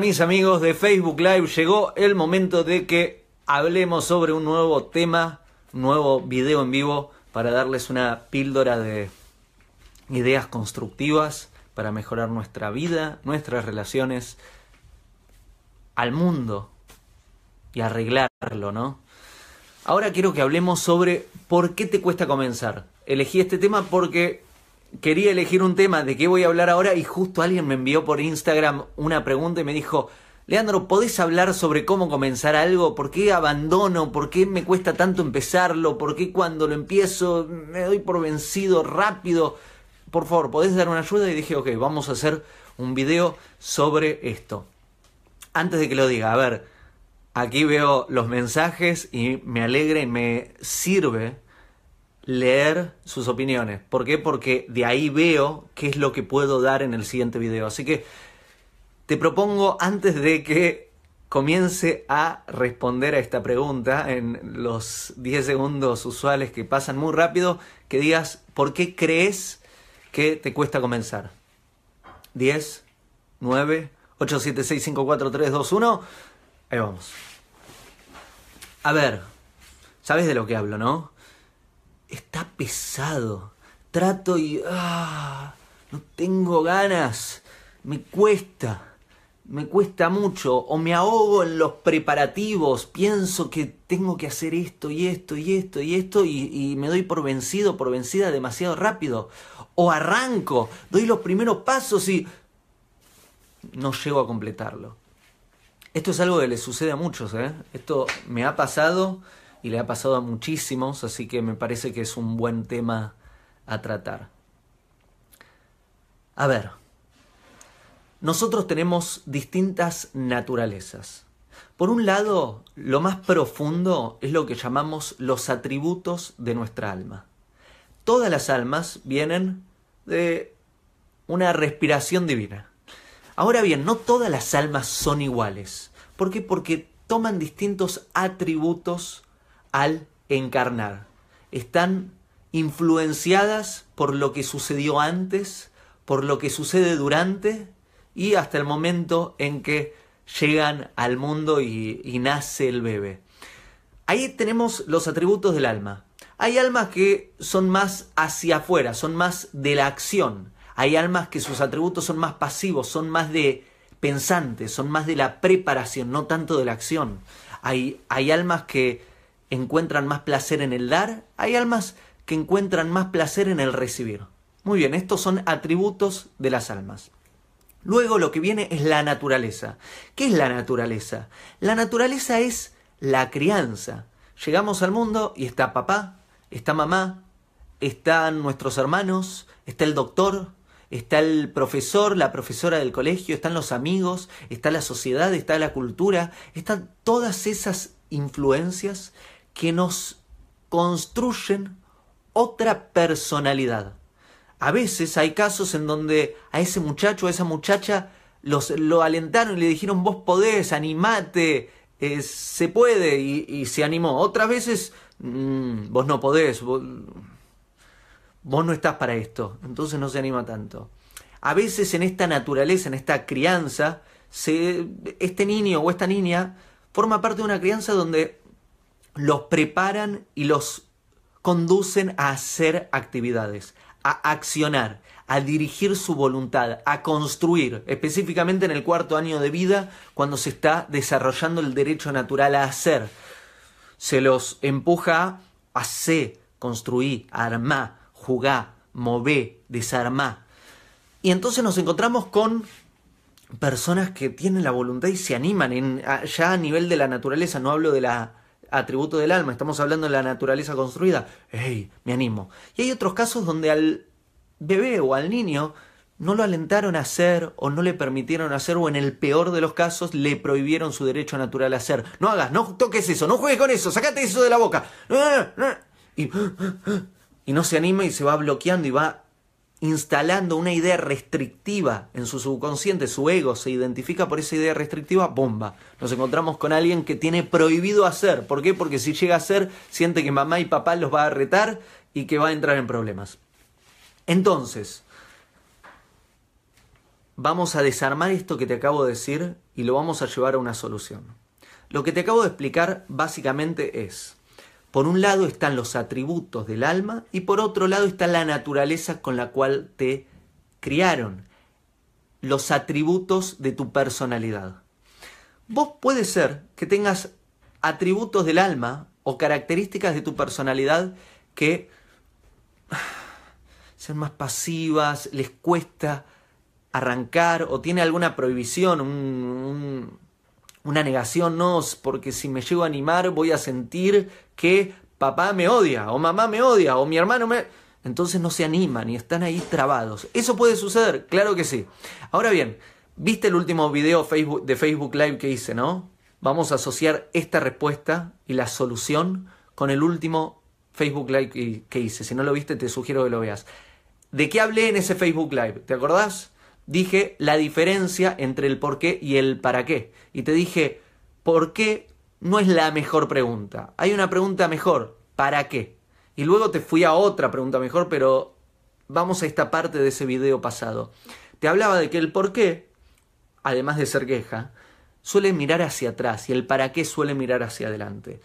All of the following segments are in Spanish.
Mis amigos de Facebook Live, llegó el momento de que hablemos sobre un nuevo tema, un nuevo video en vivo para darles una píldora de ideas constructivas para mejorar nuestra vida, nuestras relaciones, al mundo y arreglarlo, ¿no? Ahora quiero que hablemos sobre por qué te cuesta comenzar. Elegí este tema porque quería elegir un tema de qué voy a hablar ahora y justo alguien me envió por Instagram una pregunta y me dijo, Leandro, ¿podés hablar sobre cómo comenzar algo? ¿Por qué abandono? ¿Por qué me cuesta tanto empezarlo? ¿Por qué cuando lo empiezo me doy por vencido rápido? Por favor, ¿podés dar una ayuda? Y dije, ok, vamos a hacer un video sobre esto. Antes de que lo diga, a ver, aquí veo los mensajes y me alegra y me sirve leer sus opiniones. ¿Por qué? Porque de ahí veo qué es lo que puedo dar en el siguiente video. Así que te propongo, antes de que comience a responder a esta pregunta en los 10 segundos usuales que pasan muy rápido, que digas por qué crees que te cuesta comenzar. 10, 9, 8, 7, 6, 5, 4, 3, 2, 1. Ahí vamos. A ver, sabes de lo que hablo, ¿no? Está pesado. Trato y... Ah, no tengo ganas. Me cuesta. Me cuesta mucho. O me ahogo en los preparativos. Pienso que tengo que hacer esto y esto y esto y esto y, me doy por vencido, por vencida demasiado rápido. O arranco, doy los primeros pasos y no llego a completarlo. Esto es algo que le sucede a muchos, ¿eh? Esto me ha pasado y le ha pasado a muchísimos, así que me parece que es un buen tema a tratar. A ver, nosotros tenemos distintas naturalezas. Por un lado, lo más profundo es lo que llamamos los atributos de nuestra alma. Todas las almas vienen de una respiración divina. Ahora bien, no todas las almas son iguales. ¿Por qué? Porque toman distintos atributos al encarnar. Están influenciadas por lo que sucedió antes, por lo que sucede durante y hasta el momento en que llegan al mundo y, nace el bebé. Ahí tenemos los atributos del alma. Hay almas que son más hacia afuera, son más de la acción. Hay almas que sus atributos son más pasivos, son más de pensantes, son más de la preparación, no tanto de la acción. Hay, hay almas que encuentran más placer en el dar, hay almas que encuentran más placer en el recibir. Muy bien, estos son atributos de las almas. Luego lo que viene es la naturaleza. ¿Qué es la naturaleza? La naturaleza es la crianza. Llegamos al mundo y está papá, está mamá, están nuestros hermanos, está el doctor, está el profesor, la profesora del colegio, están los amigos, está la sociedad, está la cultura, están todas esas influencias que nos construyen otra personalidad. A veces hay casos en donde a ese muchacho, a esa muchacha, los, lo alentaron y le dijeron vos podés, animate, eh, se puede y, se animó. Otras veces mm, vos no podés, vos, vos no estás para esto, entonces no se anima tanto. A veces en esta naturaleza, en esta crianza, se, este niño o esta niña forma parte de una crianza donde los preparan y los conducen a hacer actividades, a accionar, a dirigir su voluntad, a construir, específicamente en el cuarto año de vida, cuando se está desarrollando el derecho natural a hacer. Se los empuja a hacer, construir, armar, jugar, mover, desarmar. Y entonces nos encontramos con personas que tienen la voluntad y se animan ya a nivel de la naturaleza, no hablo de la atributo del alma, estamos hablando de la naturaleza construida, ¡hey! Me animo. Y hay otros casos donde al bebé o al niño no lo alentaron a hacer o no le permitieron hacer o en el peor de los casos le prohibieron su derecho natural a hacer. No hagas, no toques eso, no juegues con eso, sacate eso de la boca. Y, y no se anima y se va bloqueando y va instalando una idea restrictiva en su subconsciente, su ego se identifica por esa idea restrictiva, bomba. Nos encontramos con alguien que tiene prohibido hacer. ¿Por qué? Porque si llega a hacer, siente que mamá y papá los va a retar y que va a entrar en problemas. Entonces, vamos a desarmar esto que te acabo de decir y lo vamos a llevar a una solución. Lo que te acabo de explicar básicamente es, por un lado están los atributos del alma y por otro lado está la naturaleza con la cual te criaron, los atributos de tu personalidad. Vos puede ser que tengas atributos del alma o características de tu personalidad que sean más pasivas, les cuesta arrancar o tiene alguna prohibición, una negación, no, porque si me llego a animar voy a sentir que papá me odia o mamá me odia o mi hermano me... Entonces no se animan y están ahí trabados. ¿Eso puede suceder? Claro que sí. Ahora bien, ¿viste el último video de Facebook Live que hice, no? Vamos a asociar esta respuesta y la solución con el último Facebook Live que hice. Si no lo viste, te sugiero que lo veas. ¿De qué hablé en ese Facebook Live? ¿Te acordás? Dije la diferencia entre el por qué y el para qué. Y te dije, ¿por qué no es la mejor pregunta? Hay una pregunta mejor, ¿para qué? Y luego te fui a otra pregunta mejor, pero vamos a esta parte de ese video pasado. Te hablaba de que el por qué, además de ser queja, suele mirar hacia atrás y el para qué suele mirar hacia adelante.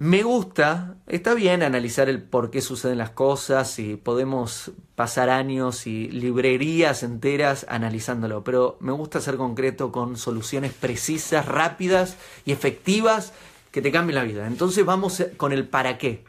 Me gusta, está bien analizar el por qué suceden las cosas y podemos pasar años y librerías enteras analizándolo, pero me gusta ser concreto con soluciones precisas, rápidas y efectivas que te cambien la vida. Entonces vamos con el para qué.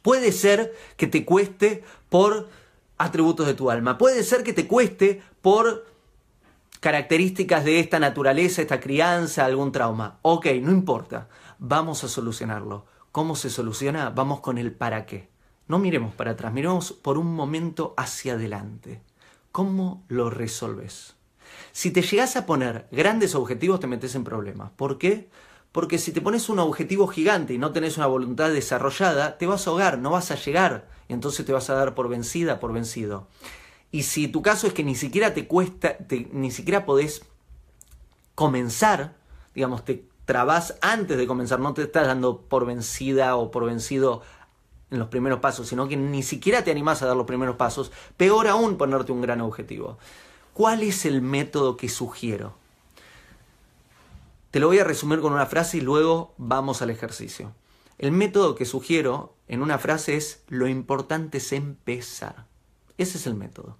Puede ser que te cueste por atributos de tu alma, puede ser que te cueste por características de esta naturaleza, esta crianza, algún trauma. Ok, no importa vamos a solucionarlo. ¿Cómo se soluciona? Vamos con el para qué. No miremos para atrás, miremos por un momento hacia adelante. ¿Cómo lo resolves? Si te llegas a poner grandes objetivos te metes en problemas. ¿Por qué? Porque si te pones un objetivo gigante y no tenés una voluntad desarrollada, te vas a ahogar, no vas a llegar. Y entonces te vas a dar por vencida, por vencido. Y si tu caso es que ni siquiera te cuesta, ni siquiera podés comenzar, digamos, te trabas antes de comenzar, no te estás dando por vencida o por vencido en los primeros pasos, sino que ni siquiera te animás a dar los primeros pasos, peor aún ponerte un gran objetivo. ¿Cuál es el método que sugiero? Te lo voy a resumir con una frase y luego vamos al ejercicio. El método que sugiero en una frase es lo importante es empezar. Ese es el método.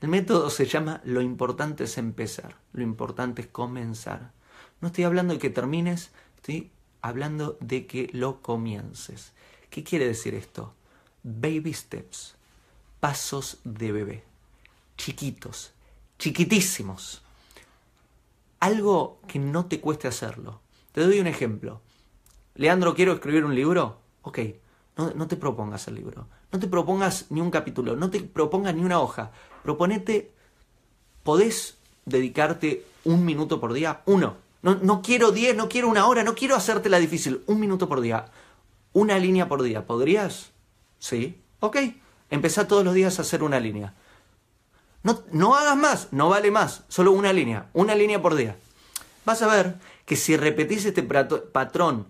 El método se llama lo importante es empezar, lo importante es comenzar. No estoy hablando de que termines, estoy hablando de que lo comiences. ¿Qué quiere decir esto? Baby steps, pasos de bebé, chiquitos, chiquitísimos. Algo que no te cueste hacerlo. Te doy un ejemplo. Leandro, quiero escribir un libro. Ok, no, no, te propongas el libro. No te propongas ni un capítulo. No te propongas ni una hoja. Proponete, podés dedicarte un minuto por día. Uno. No, quiero 10, no quiero una hora, no quiero hacerte la difícil. Un minuto por día. Una línea por día. ¿Podrías? Sí. Ok. Empezá todos los días a hacer una línea. No, no hagas más, no vale más. Solo una línea. Una línea por día. Vas a ver que si repetís este patrón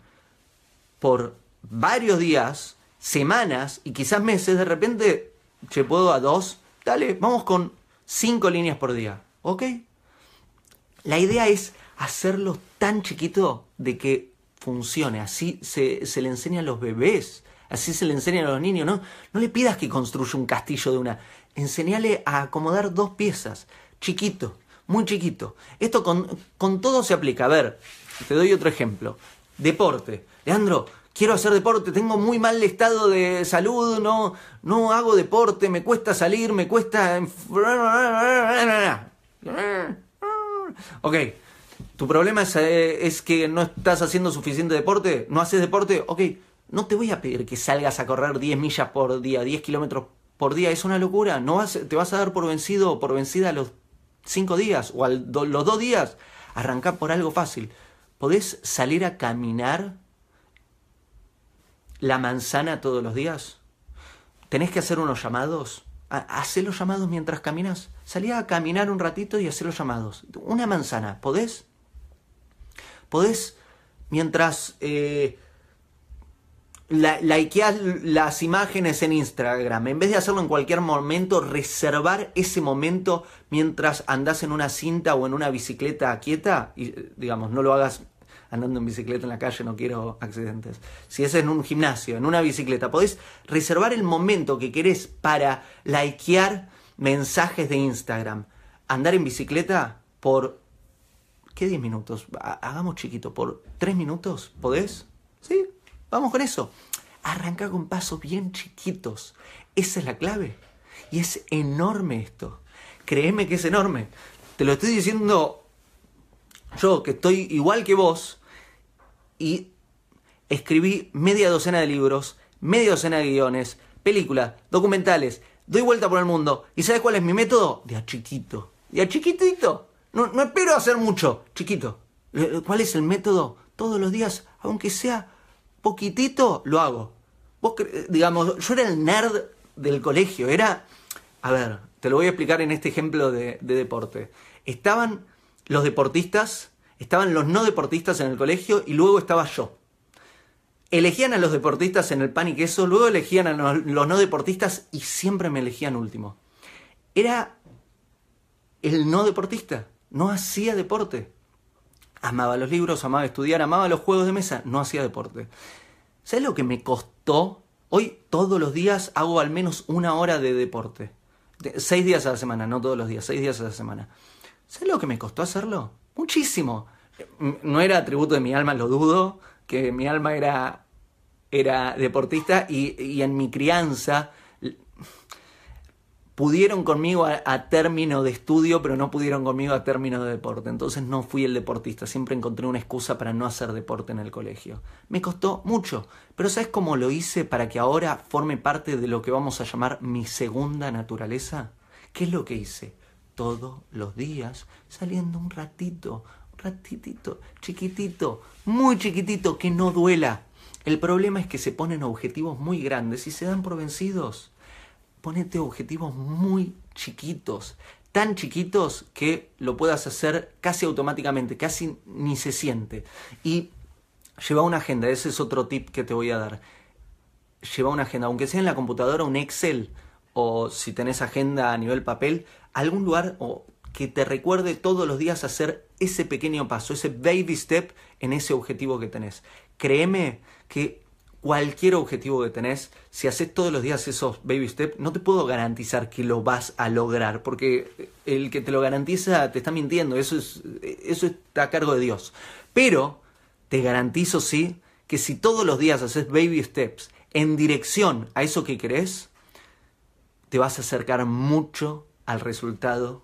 por varios días, semanas y quizás meses, de repente, che, puedo a dos, dale, vamos con cinco líneas por día. ¿Ok? La idea es hacerlo tan chiquito de que funcione. Así se, le enseña a los bebés, así se le enseña a los niños. No, no le pidas que construya un castillo de una. Enseñale a acomodar dos piezas, chiquito, muy chiquito. Esto con, con todo se aplica. A ver, te doy otro ejemplo. Deporte. Leandro, quiero hacer deporte, tengo muy mal estado de salud, no, no hago deporte, me cuesta salir, me cuesta... Ok, ¿Tu problema eh, es, que no estás haciendo suficiente deporte? ¿No haces deporte? Ok, no te voy a pedir que salgas a correr 10 millas por día, 10 kilómetros por día. Es una locura. No vas, te vas a dar por vencido por vencida a los 5 días o a los 2 días. Arranca por algo fácil. ¿Podés salir a caminar la manzana todos los días? ¿Tenés que hacer unos llamados? Hacé los llamados mientras caminas. Salí a caminar un ratito y hacé los llamados. Una manzana, ¿podés? Podés, mientras eh, la, likeás las imágenes en Instagram. En vez de hacerlo en cualquier momento, reservar ese momento mientras andás en una cinta o en una bicicleta quieta. Y digamos, no lo hagas andando en bicicleta en la calle, no quiero accidentes. Si es en un gimnasio, en una bicicleta, podés reservar el momento que querés para likear mensajes de Instagram. Andar en bicicleta por... ¿Qué 10 minutos? Hagamos chiquito, por 3 minutos, ¿podés? ¿Sí? Vamos con eso. Arranca con pasos bien chiquitos. Esa es la clave. Y es enorme esto. Créeme que es enorme. Te lo estoy diciendo yo, que estoy igual que vos, y escribí media docena de libros, media docena de guiones, películas, documentales, doy vuelta por el mundo. ¿Y sabes cuál es mi método? De a chiquito. De a chiquitito. No, no espero hacer mucho, chiquito. ¿Cuál es el método? Todos los días, aunque sea poquitito lo hago. Vos, digamos, yo era el nerd del colegio, era, a ver, te lo voy a explicar en este ejemplo de, deporte. Estaban los deportistas, estaban los no deportistas en el colegio y luego estaba yo. Elegían a los deportistas en el pan y queso, luego elegían a los, los no deportistas y siempre me elegían último. Era el no deportista, no hacía deporte. Amaba los libros, amaba estudiar, amaba los juegos de mesa, no hacía deporte. ¿Sabes lo que me costó? Hoy todos los días hago al menos una hora de deporte. seis días a la semana, no todos los días, seis días a la semana. ¿Sabes lo que me costó hacerlo? Muchísimo. No era atributo de mi alma, lo dudo, que mi alma era, era deportista y, y en mi crianza pudieron conmigo a, término de estudio, pero no pudieron conmigo a término de deporte. Entonces no fui el deportista, siempre encontré una excusa para no hacer deporte en el colegio. Me costó mucho, pero ¿sabes cómo lo hice para que ahora forme parte de lo que vamos a llamar mi segunda naturaleza? ¿Qué es lo que hice? Todos los días, saliendo un ratito, un ratitito, chiquitito, muy chiquitito, que no duela. El problema es que se ponen objetivos muy grandes y se dan por vencidos ponete objetivos muy chiquitos, tan chiquitos que lo puedas hacer casi automáticamente, casi ni se siente. Y lleva una agenda, ese es otro tip que te voy a dar. Lleva una agenda, aunque sea en la computadora, un Excel, o si tenés agenda a nivel papel, algún lugar o que te recuerde todos los días hacer ese pequeño paso, ese baby step en ese objetivo que tenés. Créeme que cualquier objetivo que tenés, si haces todos los días esos baby steps, no te puedo garantizar que lo vas a lograr, porque el que te lo garantiza te está mintiendo, eso, es, eso está a cargo de Dios. Pero te garantizo, sí, que si todos los días haces baby steps en dirección a eso que querés, te vas a acercar mucho al resultado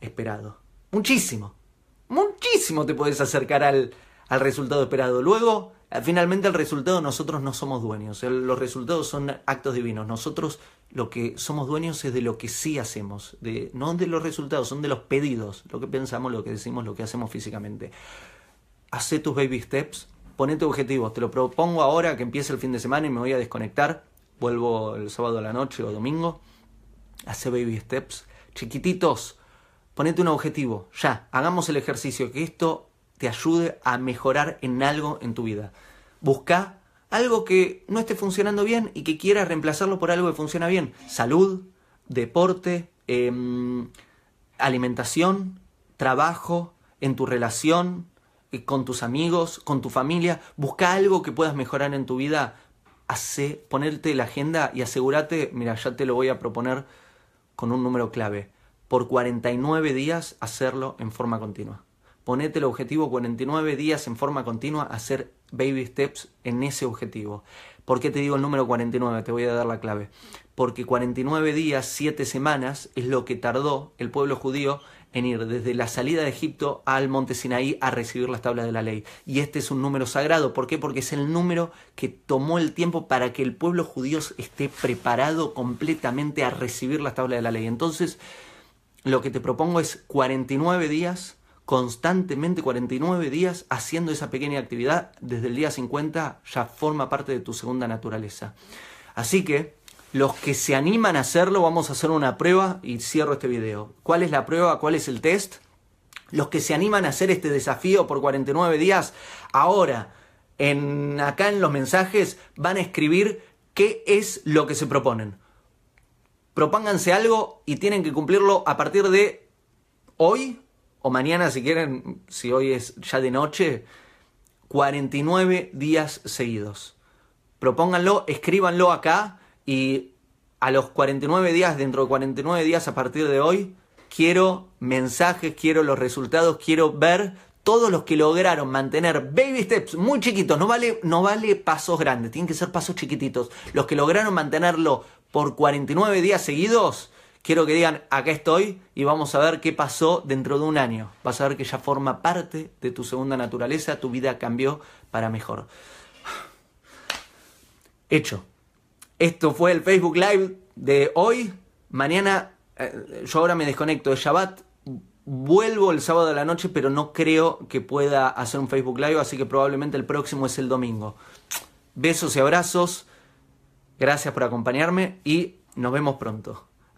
esperado. Muchísimo. Muchísimo te puedes acercar al, al resultado esperado. Luego, Finalmente el resultado nosotros no somos dueños, los resultados son actos divinos, nosotros lo que somos dueños es de lo que sí hacemos, de, no de los resultados, son de los pedidos, lo que pensamos, lo que decimos, lo que hacemos físicamente. Hacé tus baby steps, ponete objetivos, te lo propongo ahora que empiece el fin de semana y me voy a desconectar, vuelvo el sábado a la noche o domingo, hacé baby steps, chiquititos, ponete un objetivo, ya, hagamos el ejercicio, que esto te ayude a mejorar en algo en tu vida. Busca algo que no esté funcionando bien y que quieras reemplazarlo por algo que funciona bien. Salud, deporte, em, alimentación, trabajo, en tu relación, eh, con tus amigos, con tu familia. Busca algo que puedas mejorar en tu vida. Hace, ponerte la agenda y asegúrate, mira, ya te lo voy a proponer con un número clave. Por 49 días hacerlo en forma continua ponete el objetivo 49 días en forma continua, hacer baby steps en ese objetivo. ¿Por qué te digo el número 49? Te voy a dar la clave. Porque 49 días, 7 semanas, es lo que tardó el pueblo judío en ir desde la salida de Egipto al monte Sinaí a recibir las tablas de la ley. Y este es un número sagrado. ¿Por qué? Porque es el número que tomó el tiempo para que el pueblo judío esté preparado completamente a recibir las tablas de la ley. Entonces, lo que te propongo es 49 días constantemente 49 días haciendo esa pequeña actividad, desde el día 50 ya forma parte de tu segunda naturaleza. Así que los que se animan a hacerlo, vamos a hacer una prueba y cierro este video. ¿Cuál es la prueba? ¿Cuál es el test? Los que se animan a hacer este desafío por 49 días, ahora en, acá en los mensajes van a escribir qué es lo que se proponen. Propónganse algo y tienen que cumplirlo a partir de hoy o mañana si quieren, si hoy es ya de noche, 49 días seguidos. Propónganlo, escríbanlo acá y a los 49 días, dentro de 49 días a partir de hoy, quiero mensajes, quiero los resultados, quiero ver todos los que lograron mantener baby steps muy chiquitos, no vale, no vale pasos grandes, tienen que ser pasos chiquititos. Los que lograron mantenerlo por 49 días seguidos, quiero que digan, acá estoy y vamos a ver qué pasó dentro de un año. Vas a ver que ya forma parte de tu segunda naturaleza, tu vida cambió para mejor. Hecho. Esto fue el Facebook Live de hoy. Mañana, eh, yo ahora me desconecto de Shabbat. Vuelvo el sábado de la noche, pero no creo que pueda hacer un Facebook Live, así que probablemente el próximo es el domingo. Besos y abrazos. Gracias por acompañarme y nos vemos pronto.